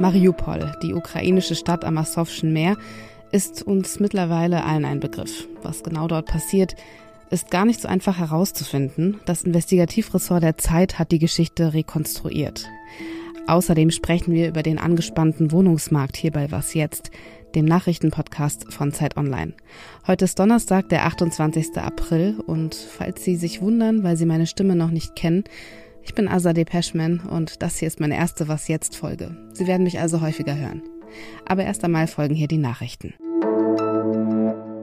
Mariupol, die ukrainische Stadt am Asowschen Meer, ist uns mittlerweile allen ein Begriff. Was genau dort passiert, ist gar nicht so einfach herauszufinden. Das Investigativressort der Zeit hat die Geschichte rekonstruiert. Außerdem sprechen wir über den angespannten Wohnungsmarkt hier bei Was jetzt, dem Nachrichtenpodcast von Zeit Online. Heute ist Donnerstag, der 28. April und falls Sie sich wundern, weil Sie meine Stimme noch nicht kennen, ich bin Azadeh Peschman und das hier ist meine erste Was jetzt Folge. Sie werden mich also häufiger hören. Aber erst einmal folgen hier die Nachrichten.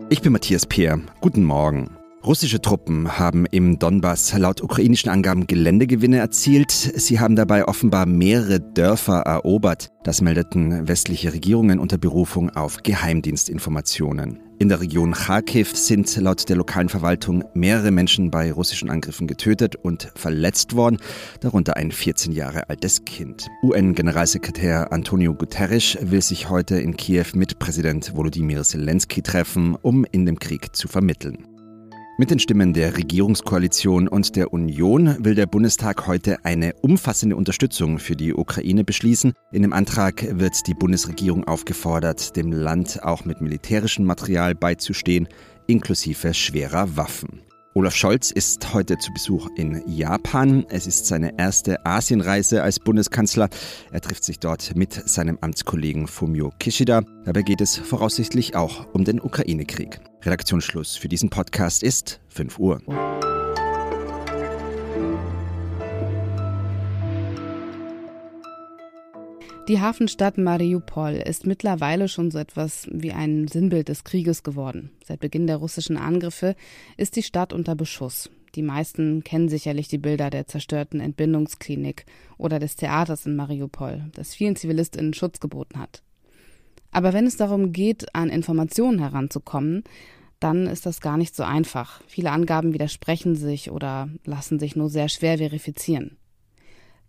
Ich bin Matthias Peer. Guten Morgen. Russische Truppen haben im Donbass laut ukrainischen Angaben Geländegewinne erzielt. Sie haben dabei offenbar mehrere Dörfer erobert. Das meldeten westliche Regierungen unter Berufung auf Geheimdienstinformationen. In der Region Kharkiv sind laut der lokalen Verwaltung mehrere Menschen bei russischen Angriffen getötet und verletzt worden, darunter ein 14 Jahre altes Kind. UN-Generalsekretär Antonio Guterres will sich heute in Kiew mit Präsident Volodymyr Zelensky treffen, um in dem Krieg zu vermitteln. Mit den Stimmen der Regierungskoalition und der Union will der Bundestag heute eine umfassende Unterstützung für die Ukraine beschließen. In dem Antrag wird die Bundesregierung aufgefordert, dem Land auch mit militärischem Material beizustehen, inklusive schwerer Waffen. Olaf Scholz ist heute zu Besuch in Japan. Es ist seine erste Asienreise als Bundeskanzler. Er trifft sich dort mit seinem Amtskollegen Fumio Kishida. Dabei geht es voraussichtlich auch um den Ukraine-Krieg. Redaktionsschluss für diesen Podcast ist 5 Uhr. Die Hafenstadt Mariupol ist mittlerweile schon so etwas wie ein Sinnbild des Krieges geworden. Seit Beginn der russischen Angriffe ist die Stadt unter Beschuss. Die meisten kennen sicherlich die Bilder der zerstörten Entbindungsklinik oder des Theaters in Mariupol, das vielen Zivilistinnen Schutz geboten hat. Aber wenn es darum geht, an Informationen heranzukommen, dann ist das gar nicht so einfach. Viele Angaben widersprechen sich oder lassen sich nur sehr schwer verifizieren.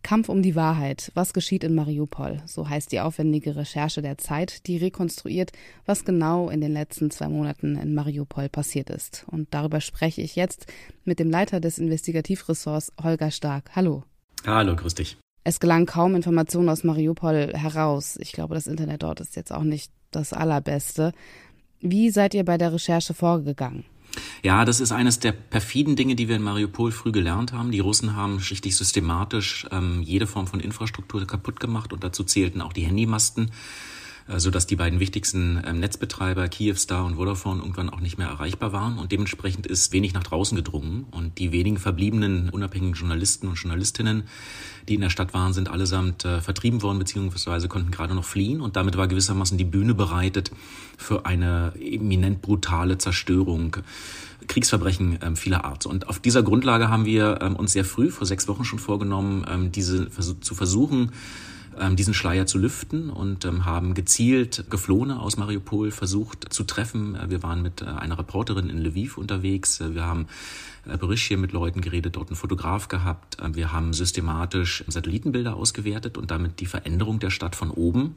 Kampf um die Wahrheit. Was geschieht in Mariupol? So heißt die aufwendige Recherche der Zeit, die rekonstruiert, was genau in den letzten zwei Monaten in Mariupol passiert ist. Und darüber spreche ich jetzt mit dem Leiter des Investigativressorts, Holger Stark. Hallo. Hallo, grüß dich. Es gelang kaum Informationen aus Mariupol heraus. Ich glaube, das Internet dort ist jetzt auch nicht das allerbeste. Wie seid ihr bei der Recherche vorgegangen? Ja, das ist eines der perfiden Dinge, die wir in Mariupol früh gelernt haben. Die Russen haben richtig systematisch ähm, jede Form von Infrastruktur kaputt gemacht und dazu zählten auch die Handymasten äh, sodass die beiden wichtigsten ähm, Netzbetreiber, Kyivstar und Vodafone, irgendwann auch nicht mehr erreichbar waren. Und dementsprechend ist wenig nach draußen gedrungen. Und die wenigen verbliebenen unabhängigen Journalisten und Journalistinnen, die in der Stadt waren, sind allesamt äh, vertrieben worden, beziehungsweise konnten gerade noch fliehen. Und damit war gewissermaßen die Bühne bereitet für eine eminent brutale Zerstörung. Kriegsverbrechen ähm, vieler Art. Und auf dieser Grundlage haben wir ähm, uns sehr früh, vor sechs Wochen schon vorgenommen, ähm, diese zu versuchen, diesen Schleier zu lüften und ähm, haben gezielt Geflohene aus Mariupol versucht zu treffen. Äh, wir waren mit äh, einer Reporterin in Lviv unterwegs. Äh, wir haben Bericht hier mit Leuten geredet, dort einen Fotograf gehabt. Wir haben systematisch Satellitenbilder ausgewertet und damit die Veränderung der Stadt von oben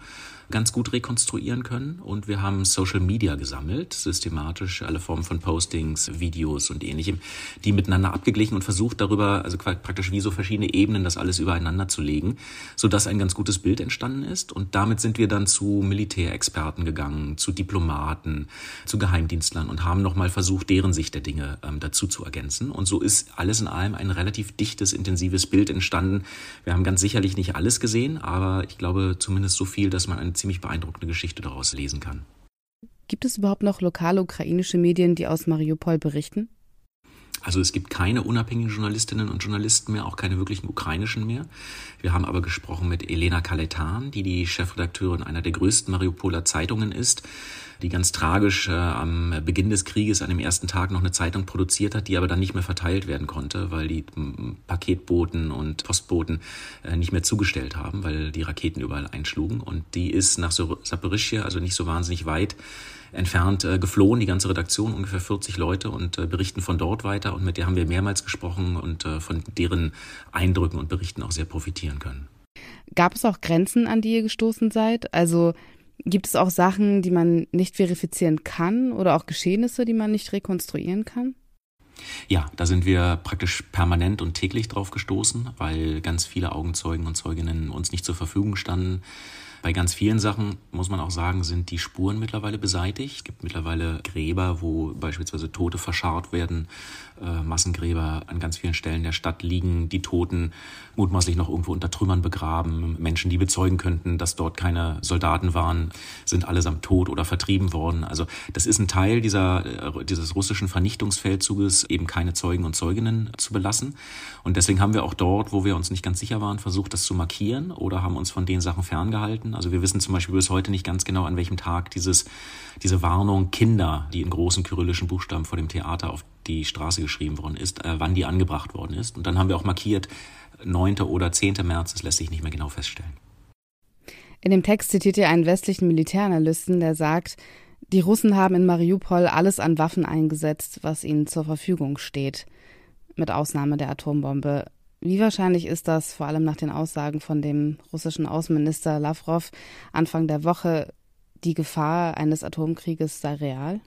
ganz gut rekonstruieren können. Und wir haben Social Media gesammelt, systematisch alle Formen von Postings, Videos und ähnlichem, die miteinander abgeglichen und versucht darüber, also praktisch wie so verschiedene Ebenen, das alles übereinander zu legen, sodass ein ganz gutes Bild entstanden ist. Und damit sind wir dann zu Militärexperten gegangen, zu Diplomaten, zu Geheimdienstlern und haben nochmal versucht, deren Sicht der Dinge ähm, dazu zu ergänzen. Und so ist alles in allem ein relativ dichtes, intensives Bild entstanden. Wir haben ganz sicherlich nicht alles gesehen, aber ich glaube zumindest so viel, dass man ein ziemlich beeindruckende Geschichte daraus lesen kann. Gibt es überhaupt noch lokale ukrainische Medien, die aus Mariupol berichten? Also es gibt keine unabhängigen Journalistinnen und Journalisten mehr, auch keine wirklichen ukrainischen mehr. Wir haben aber gesprochen mit Elena Kaletan, die die Chefredakteurin einer der größten Mariupoler Zeitungen ist, die ganz tragisch äh, am Beginn des Krieges an dem ersten Tag noch eine Zeitung produziert hat, die aber dann nicht mehr verteilt werden konnte, weil die Paketboten und Postboten äh, nicht mehr zugestellt haben, weil die Raketen überall einschlugen. Und die ist nach Saporischia, also nicht so wahnsinnig weit, entfernt äh, geflohen, die ganze Redaktion, ungefähr 40 Leute und äh, berichten von dort weiter. Und mit der haben wir mehrmals gesprochen und äh, von deren Eindrücken und Berichten auch sehr profitieren können. Gab es auch Grenzen, an die ihr gestoßen seid? Also gibt es auch Sachen, die man nicht verifizieren kann oder auch Geschehnisse, die man nicht rekonstruieren kann? Ja, da sind wir praktisch permanent und täglich drauf gestoßen, weil ganz viele Augenzeugen und Zeuginnen uns nicht zur Verfügung standen Bei ganz vielen Sachen, muss man auch sagen, sind die Spuren mittlerweile beseitigt. Es gibt mittlerweile Gräber, wo beispielsweise Tote verscharrt werden, äh, Massengräber an ganz vielen Stellen der Stadt liegen, die Toten mutmaßlich noch irgendwo unter Trümmern begraben. Menschen, die bezeugen könnten, dass dort keine Soldaten waren, sind allesamt tot oder vertrieben worden. Also das ist ein Teil dieser, äh, dieses russischen Vernichtungsfeldzuges, eben keine Zeugen und Zeuginnen zu belassen. Und deswegen haben wir auch dort, wo wir uns nicht ganz sicher waren, versucht, das zu markieren oder haben uns von den Sachen ferngehalten. Also wir wissen zum Beispiel bis heute nicht ganz genau, an welchem Tag dieses, diese Warnung Kinder, die in großen kyrillischen Buchstaben vor dem Theater auf die Straße geschrieben worden ist, äh, wann die angebracht worden ist. Und dann haben wir auch markiert, 9. oder 10. März, das lässt sich nicht mehr genau feststellen. In dem Text zitiert ihr einen westlichen Militäranalysten, der sagt, die Russen haben in Mariupol alles an Waffen eingesetzt, was ihnen zur Verfügung steht, mit Ausnahme der Atombombe. Wie wahrscheinlich ist das, vor allem nach den Aussagen von dem russischen Außenminister Lavrov Anfang der Woche, die Gefahr eines Atomkrieges sei real?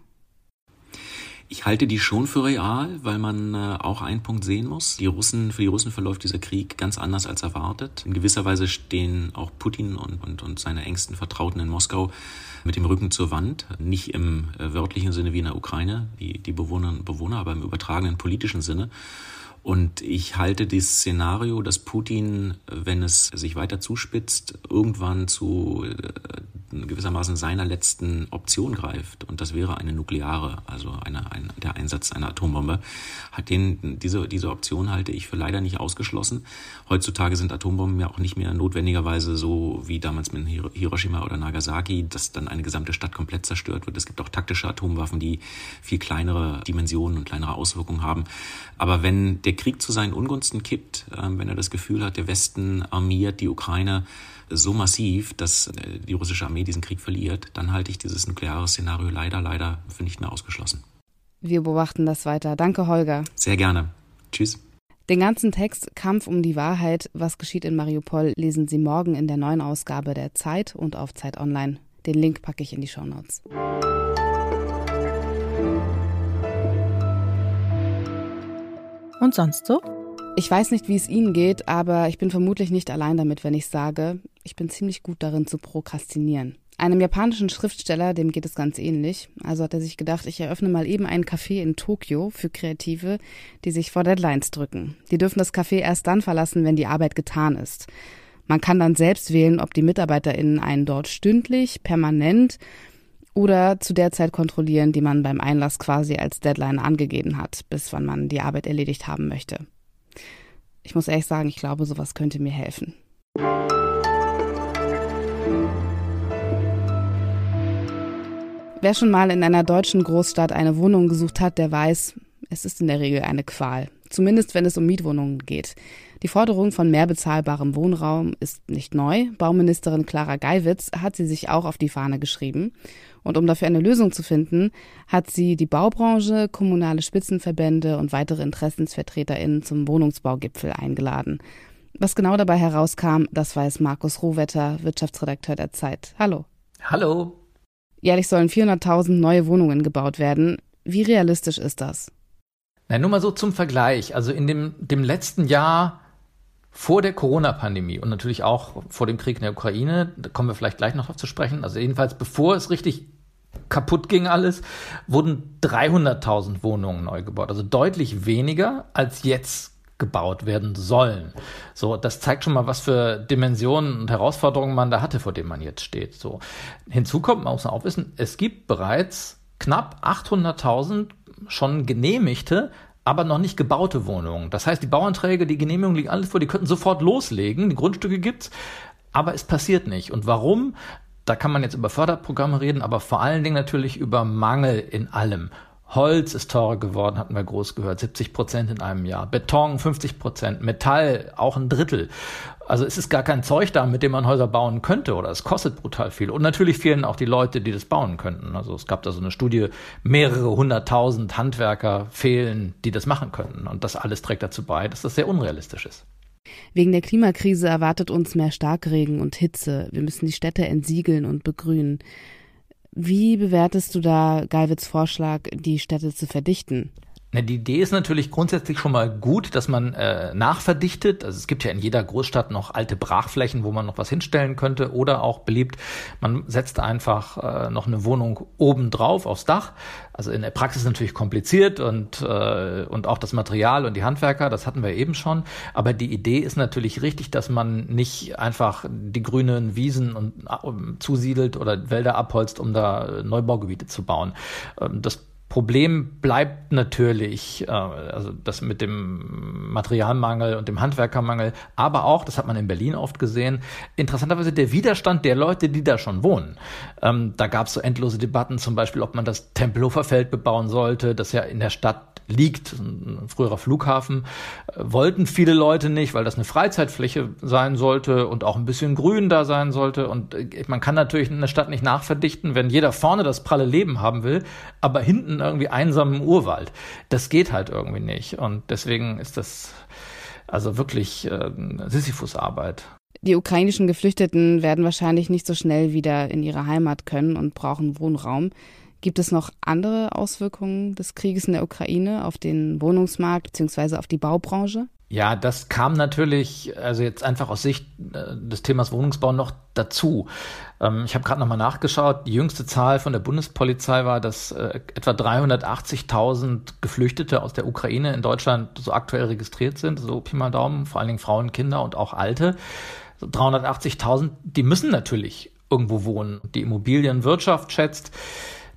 Ich halte die schon für real, weil man äh, auch einen Punkt sehen muss. Die Russen, für die Russen verläuft dieser Krieg ganz anders als erwartet. In gewisser Weise stehen auch Putin und, und, und seine engsten Vertrauten in Moskau mit dem Rücken zur Wand. Nicht im äh, wörtlichen Sinne wie in der Ukraine, die, die Bewohnerinnen und Bewohner, aber im übertragenen politischen Sinne. Und ich halte das Szenario, dass Putin, wenn es sich weiter zuspitzt, irgendwann zu äh, gewissermaßen seiner letzten Option greift. Und das wäre eine nukleare, also eine, ein, der Einsatz einer Atombombe. Hat den, diese, diese Option halte ich für leider nicht ausgeschlossen. Heutzutage sind Atombomben ja auch nicht mehr notwendigerweise so wie damals mit Hiroshima oder Nagasaki, dass dann eine gesamte Stadt komplett zerstört wird. Es gibt auch taktische Atomwaffen, die viel kleinere Dimensionen und kleinere Auswirkungen haben. Aber wenn der Krieg zu seinen Ungunsten kippt, ähm, wenn er das Gefühl hat, der Westen armiert die Ukraine so massiv, dass äh, die russische Armee diesen Krieg verliert, dann halte ich dieses nukleare Szenario leider, leider für nicht mehr ausgeschlossen. Wir beobachten das weiter. Danke, Holger. Sehr gerne. Tschüss. Den ganzen Text Kampf um die Wahrheit, was geschieht in Mariupol, lesen Sie morgen in der neuen Ausgabe der Zeit und auf Zeit Online. Den Link packe ich in die Shownotes. Und sonst so? Ich weiß nicht, wie es Ihnen geht, aber ich bin vermutlich nicht allein damit, wenn ich sage, ich bin ziemlich gut darin zu prokrastinieren. Einem japanischen Schriftsteller, dem geht es ganz ähnlich. Also hat er sich gedacht, ich eröffne mal eben ein Café in Tokio für Kreative, die sich vor Deadlines drücken. Die dürfen das Café erst dann verlassen, wenn die Arbeit getan ist. Man kann dann selbst wählen, ob die MitarbeiterInnen einen dort stündlich, permanent oder zu der Zeit kontrollieren, die man beim Einlass quasi als Deadline angegeben hat, bis wann man die Arbeit erledigt haben möchte. Ich muss ehrlich sagen, ich glaube, sowas könnte mir helfen. Wer schon mal in einer deutschen Großstadt eine Wohnung gesucht hat, der weiß, es ist in der Regel eine Qual. Zumindest wenn es um Mietwohnungen geht. Die Forderung von mehr bezahlbarem Wohnraum ist nicht neu. Bauministerin Clara Geiwitz hat sie sich auch auf die Fahne geschrieben. Und um dafür eine Lösung zu finden, hat sie die Baubranche, kommunale Spitzenverbände und weitere InteressensvertreterInnen zum Wohnungsbaugipfel eingeladen. Was genau dabei herauskam, das weiß Markus Rohwetter, Wirtschaftsredakteur der Zeit. Hallo. Hallo. Jährlich sollen 400.000 neue Wohnungen gebaut werden. Wie realistisch ist das? Na, nur mal so zum Vergleich. Also in dem, dem letzten Jahr vor der Corona-Pandemie und natürlich auch vor dem Krieg in der Ukraine, da kommen wir vielleicht gleich noch drauf zu sprechen, also jedenfalls bevor es richtig kaputt ging alles, wurden 300.000 Wohnungen neu gebaut. Also deutlich weniger als jetzt gebaut werden sollen. So, das zeigt schon mal, was für Dimensionen und Herausforderungen man da hatte, vor denen man jetzt steht. So, hinzu kommt, man muss auch wissen, es gibt bereits knapp 800.000 schon genehmigte, aber noch nicht gebaute Wohnungen. Das heißt, die Bauanträge, die Genehmigungen liegen alles vor, die könnten sofort loslegen, die Grundstücke gibt's, aber es passiert nicht. Und warum? Da kann man jetzt über Förderprogramme reden, aber vor allen Dingen natürlich über Mangel in allem. Holz ist teurer geworden, hatten wir groß gehört, 70 Prozent in einem Jahr. Beton 50 Prozent, Metall auch ein Drittel. Also es ist gar kein Zeug da, mit dem man Häuser bauen könnte oder es kostet brutal viel. Und natürlich fehlen auch die Leute, die das bauen könnten. Also es gab da so eine Studie, mehrere hunderttausend Handwerker fehlen, die das machen könnten. Und das alles trägt dazu bei, dass das sehr unrealistisch ist. Wegen der Klimakrise erwartet uns mehr Starkregen und Hitze. Wir müssen die Städte entsiegeln und begrünen. Wie bewertest du da Geiwitz Vorschlag, die Städte zu verdichten? Die Idee ist natürlich grundsätzlich schon mal gut, dass man äh, nachverdichtet. Also es gibt ja in jeder Großstadt noch alte Brachflächen, wo man noch was hinstellen könnte. Oder auch beliebt, man setzt einfach äh, noch eine Wohnung oben drauf aufs Dach. Also in der Praxis natürlich kompliziert und, äh, und auch das Material und die Handwerker, das hatten wir eben schon. Aber die Idee ist natürlich richtig, dass man nicht einfach die grünen Wiesen und, äh, zusiedelt oder Wälder abholzt, um da Neubaugebiete zu bauen. Ähm, das Problem bleibt natürlich, äh, also das mit dem Materialmangel und dem Handwerkermangel, aber auch, das hat man in Berlin oft gesehen, interessanterweise der Widerstand der Leute, die da schon wohnen. Ähm, da gab es so endlose Debatten, zum Beispiel, ob man das Tempelhofer Feld bebauen sollte, das ja in der Stadt liegt, ein früherer Flughafen, wollten viele Leute nicht, weil das eine Freizeitfläche sein sollte und auch ein bisschen grün da sein sollte. Und äh, man kann natürlich eine Stadt nicht nachverdichten, wenn jeder vorne das pralle Leben haben will, aber hinten irgendwie einsamen Urwald. Das geht halt irgendwie nicht. Und deswegen ist das also wirklich äh, Sisyphus-Arbeit. Die ukrainischen Geflüchteten werden wahrscheinlich nicht so schnell wieder in ihre Heimat können und brauchen Wohnraum. Gibt es noch andere Auswirkungen des Krieges in der Ukraine auf den Wohnungsmarkt bzw. auf die Baubranche? Ja, das kam natürlich, also jetzt einfach aus Sicht äh, des Themas Wohnungsbau noch dazu. Ähm, ich habe gerade nochmal nachgeschaut. Die jüngste Zahl von der Bundespolizei war, dass äh, etwa 380.000 Geflüchtete aus der Ukraine in Deutschland so aktuell registriert sind. So Pi mal Daumen, vor allen Dingen Frauen, Kinder und auch Alte. 380.000, die müssen natürlich irgendwo wohnen. Die Immobilienwirtschaft schätzt,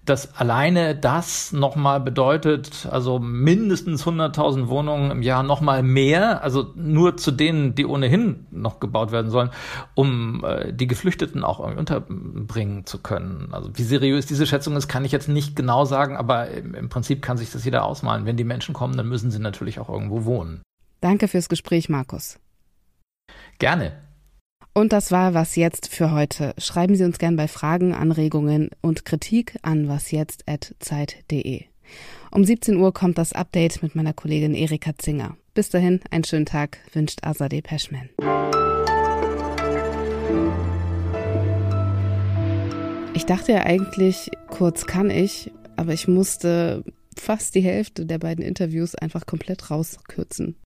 dass alleine das nochmal bedeutet, also mindestens 100.000 Wohnungen im Jahr nochmal mehr, also nur zu denen, die ohnehin noch gebaut werden sollen, um äh, die Geflüchteten auch irgendwie unterbringen zu können. Also wie seriös diese Schätzung ist, kann ich jetzt nicht genau sagen, aber im, im Prinzip kann sich das jeder ausmalen. Wenn die Menschen kommen, dann müssen sie natürlich auch irgendwo wohnen. Danke fürs Gespräch, Markus. Gerne. Und das war Was Jetzt für heute. Schreiben Sie uns gern bei Fragen, Anregungen und Kritik an wasjetzt.zeit.de. Um 17 Uhr kommt das Update mit meiner Kollegin Erika Zinger. Bis dahin, einen schönen Tag, wünscht Azadeh Peschman. Ich dachte ja eigentlich, kurz kann ich, aber ich musste fast die Hälfte der beiden Interviews einfach komplett rauskürzen.